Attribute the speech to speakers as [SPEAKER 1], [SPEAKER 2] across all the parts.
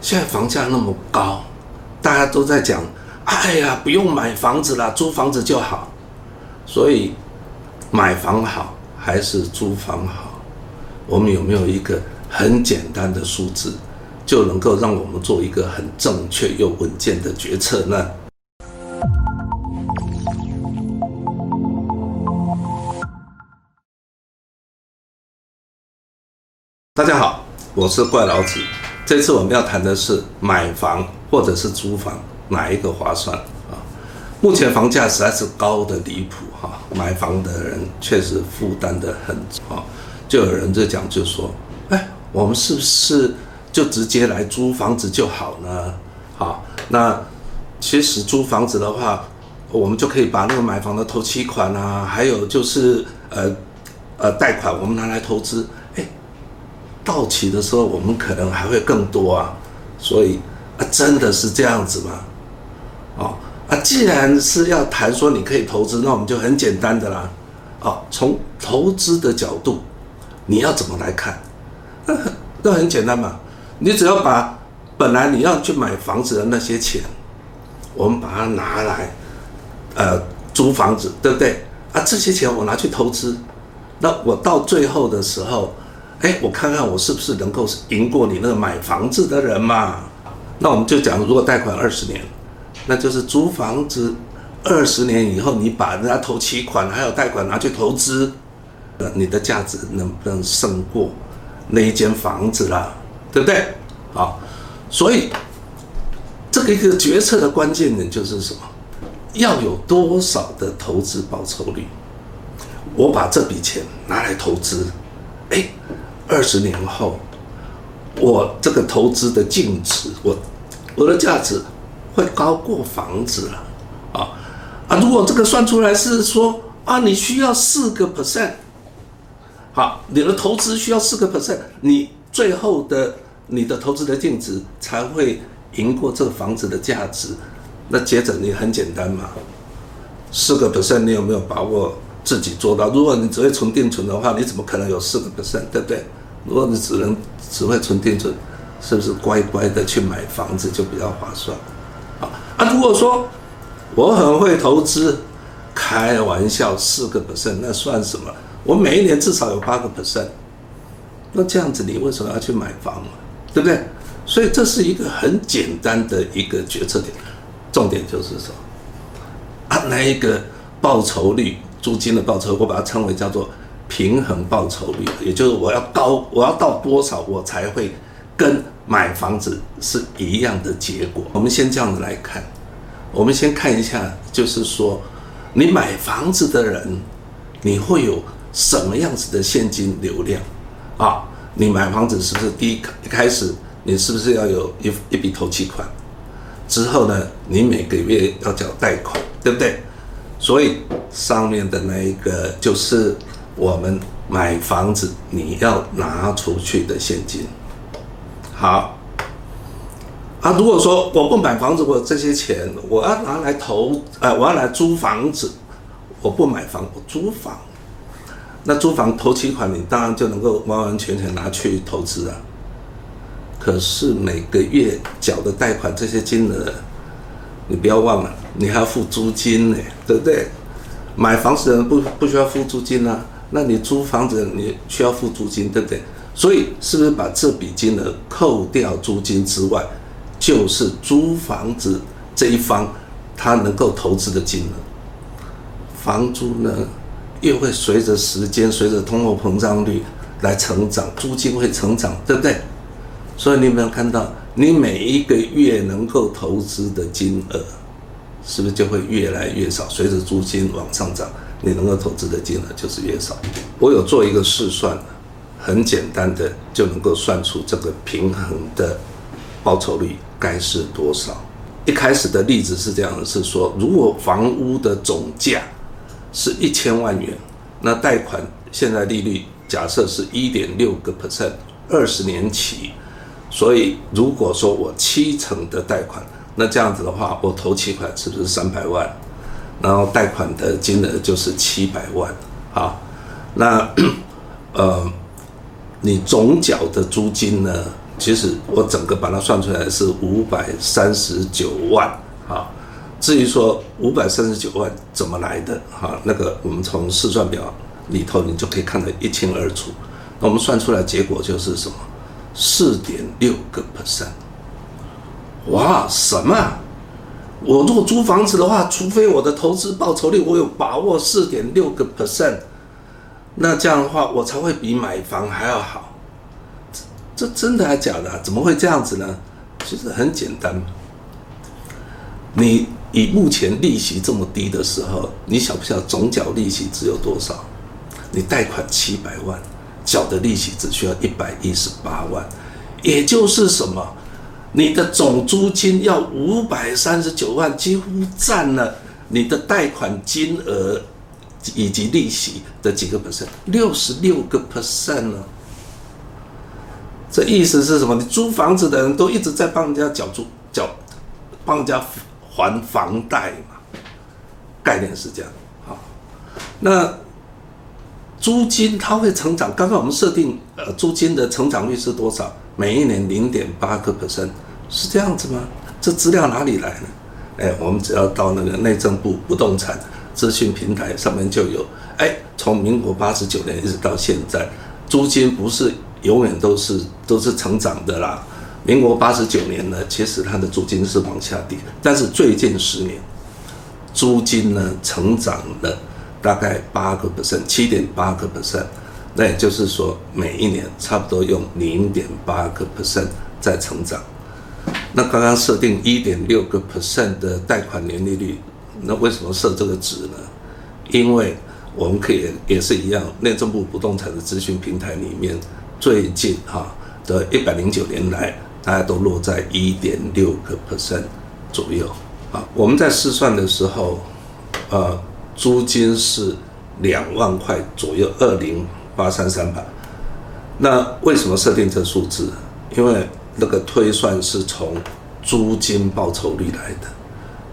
[SPEAKER 1] 现在房价那么高，大家都在讲，哎呀，不用买房子啦，租房子就好。所以，买房好还是租房好？我们有没有一个很简单的数字，就能够让我们做一个很正确又稳健的决策呢？大家好，我是怪老子。这次我们要谈的是买房或者是租房，哪一个划算啊？目前房价实在是高得离谱哈，买房的人确实负担得很重。就有人在讲，就说，哎，我们是不是就直接来租房子就好呢？好，那其实租房子的话，我们就可以把那个买房的头期款啊，还有就是呃呃贷款，我们拿来投资。到期的时候，我们可能还会更多啊，所以啊，真的是这样子吗？哦啊，既然是要谈说你可以投资，那我们就很简单的啦。哦，从投资的角度，你要怎么来看？那 那很简单嘛，你只要把本来你要去买房子的那些钱，我们把它拿来呃租房子，对不对？啊，这些钱我拿去投资，那我到最后的时候。哎，我看看我是不是能够赢过你那个买房子的人嘛？那我们就讲，如果贷款二十年，那就是租房子二十年以后，你把人家头期款还有贷款拿去投资，呃，你的价值能不能胜过那一间房子啦？对不对？好，所以这个一个决策的关键点就是什么？要有多少的投资报酬率？我把这笔钱拿来投资，哎。二十年后，我这个投资的净值，我我的价值会高过房子了，啊啊！如果这个算出来是说啊，你需要四个 percent，好，你的投资需要四个 percent，你最后的你的投资的净值才会赢过这个房子的价值。那接着你很简单嘛，四个 percent，你有没有把握自己做到？如果你只会存定存的话，你怎么可能有四个 percent，对不对？如果你只能只会存定存，是不是乖乖的去买房子就比较划算？啊啊！如果说我很会投资，开玩笑，四个 percent 那算什么？我每一年至少有八个 percent，那这样子你为什么要去买房？对不对？所以这是一个很简单的一个决策点，重点就是说啊，那一个报酬率，租金的报酬，我把它称为叫做。平衡报酬率，也就是我要高，我要到多少，我才会跟买房子是一样的结果。我们先这样子来看，我们先看一下，就是说，你买房子的人，你会有什么样子的现金流量啊？你买房子是不是第一一开始，你是不是要有一一笔头期款？之后呢，你每个月要缴贷款，对不对？所以上面的那一个就是。我们买房子，你要拿出去的现金，好啊。如果说我不买房子，我这些钱，我要拿来投，呃，我要来租房子，我不买房，我租房，那租房头期款你当然就能够完完全全拿去投资啊。可是每个月缴的贷款这些金额，你不要忘了，你还要付租金呢，对不对？买房子的人不不需要付租金啊。那你租房子你需要付租金，对不对？所以是不是把这笔金额扣掉租金之外，就是租房子这一方他能够投资的金额？房租呢，又会随着时间、随着通货膨胀率来成长，租金会成长，对不对？所以你有没有看到，你每一个月能够投资的金额，是不是就会越来越少？随着租金往上涨。你能够投资的金额就是越少。我有做一个试算，很简单的就能够算出这个平衡的报酬率该是多少。一开始的例子是这样的，是说如果房屋的总价是一千万元，那贷款现在利率假设是一点六个 percent，二十年期，所以如果说我七成的贷款，那这样子的话，我投期款是不是三百万？然后贷款的金额就是七百万，好，那呃，你总缴的租金呢，其实我整个把它算出来是五百三十九万啊。至于说五百三十九万怎么来的哈，那个我们从试算表里头你就可以看得一清二楚。那我们算出来结果就是什么？四点六个 percent。哇，什么？我如果租房子的话，除非我的投资报酬率我有把握四点六个 percent，那这样的话我才会比买房还要好。这这真的还假的？怎么会这样子呢？其实很简单，你。以目前利息这么低的时候，你晓不晓总缴利息只有多少？你贷款七百万，缴的利息只需要一百一十八万，也就是什么？你的总租金要五百三十九万，几乎占了你的贷款金额以及利息的几个 percent，六十六个 percent 呢？这意思是什么？你租房子的人都一直在帮人家缴租，缴帮人家。还房贷嘛，概念是这样。好，那租金它会成长。刚刚我们设定呃租金的成长率是多少？每一年零点八个 percent，是这样子吗？这资料哪里来呢？哎，我们只要到那个内政部不动产资讯平台上面就有。哎，从民国八十九年一直到现在，租金不是永远都是都是成长的啦。民国八十九年呢，其实它的租金是往下跌，但是最近十年，租金呢成长了大概八个 percent，七点八个 percent，那也就是说每一年差不多用零点八个 percent 在成长。那刚刚设定一点六个 percent 的贷款年利率，那为什么设这个值呢？因为我们可以也是一样，内政部不动产的资讯平台里面最近哈的一百零九年来。大家都落在一点六个 percent 左右啊。我们在试算的时候，呃，租金是两万块左右，二零八三三吧。那为什么设定这数字？因为那个推算是从租金报酬率来的。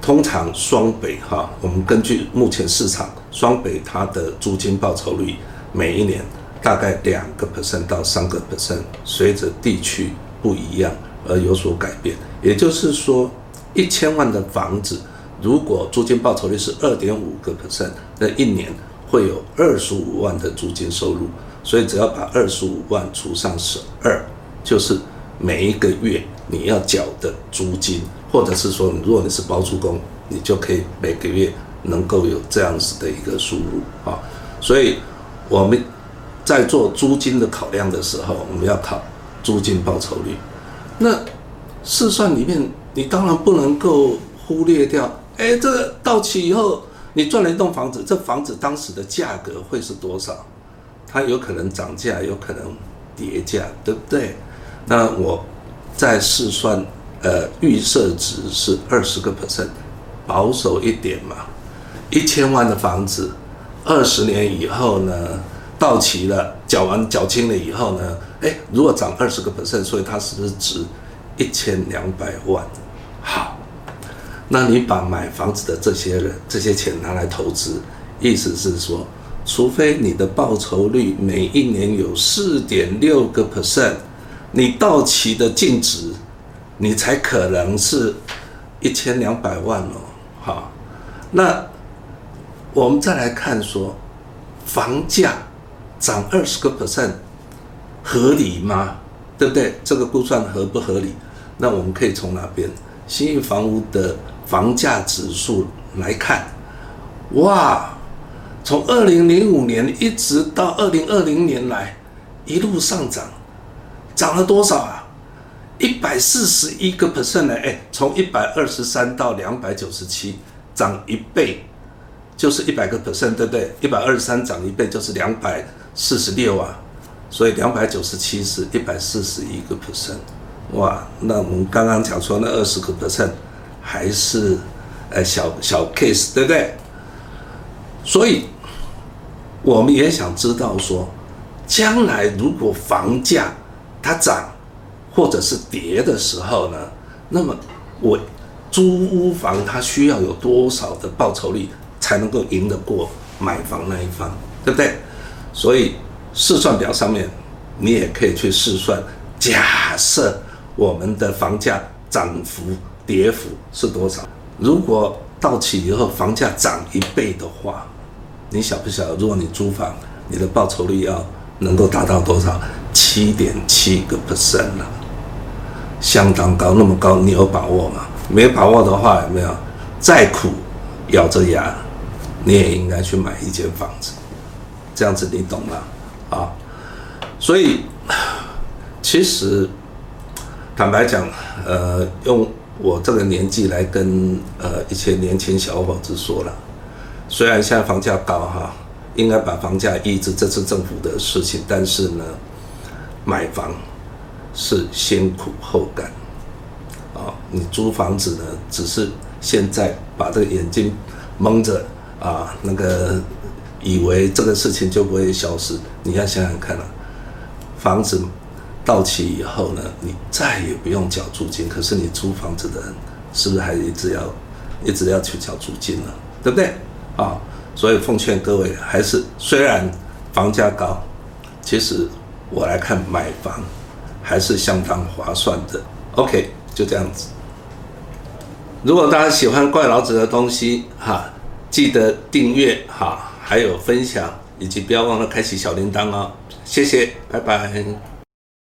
[SPEAKER 1] 通常双北哈，我们根据目前市场，双北它的租金报酬率每一年大概两个 percent 到三个 percent，随着地区。不一样而有所改变，也就是说，一千万的房子，如果租金报酬率是二点五个 percent，那一年会有二十五万的租金收入。所以只要把二十五万除上十二，就是每一个月你要缴的租金，或者是说，如果你是包租公，你就可以每个月能够有这样子的一个收入啊。所以我们在做租金的考量的时候，我们要考。租金报酬率，那试算里面，你当然不能够忽略掉。哎，这个到期以后，你赚了一栋房子，这房子当时的价格会是多少？它有可能涨价，有可能跌价，对不对？那我在试算，呃，预设值是二十个 percent，保守一点嘛。一千万的房子，二十年以后呢？到期了，缴完缴清了以后呢？诶，如果涨二十个 percent，所以它是不是值一千两百万？好，那你把买房子的这些人这些钱拿来投资，意思是说，除非你的报酬率每一年有四点六个 percent，你到期的净值，你才可能是一千两百万哦。好，那我们再来看说，房价。涨二十个 percent 合理吗？对不对？这个估算合不合理？那我们可以从哪边？新房屋的房价指数来看，哇，从二零零五年一直到二零二零年来一路上涨，涨了多少啊？一百四十一个 percent 呢？哎，从一百二十三到两百九十七，涨一倍就是一百个 percent，对不对？一百二十三涨一倍就是两百。四十六啊，所以两百九十七是一百四十一个 percent，哇，那我们刚刚讲说那二十个 percent 还是呃小小 case，对不对？所以我们也想知道说，将来如果房价它涨或者是跌的时候呢，那么我租屋房它需要有多少的报酬率才能够赢得过买房那一方，对不对？所以试算表上面，你也可以去试算假设我们的房价涨幅、跌幅是多少？如果到期以后房价涨一倍的话，你晓不晓得？如果你租房，你的报酬率要能够达到多少？七点七个 percent 了，相当高。那么高，你有把握吗？没把握的话，有没有？再苦，咬着牙，你也应该去买一间房子。这样子你懂吗？啊，所以其实坦白讲，呃，用我这个年纪来跟呃一些年轻小伙子说了，虽然现在房价高哈，应该把房价抑制，这是政府的事情，但是呢，买房是先苦后甘啊，你租房子呢，只是现在把这个眼睛蒙着啊，那个以为这个事情就不会消失，你要想想看啊，房子。到期以后呢，你再也不用缴租金，可是你租房子的人是不是还一直要一直要去缴租金呢？对不对？啊，所以奉劝各位，还是虽然房价高，其实我来看买房还是相当划算的。OK，就这样子。如果大家喜欢怪老子的东西哈，记得订阅哈，还有分享，以及不要忘了开启小铃铛哦。谢谢，拜拜。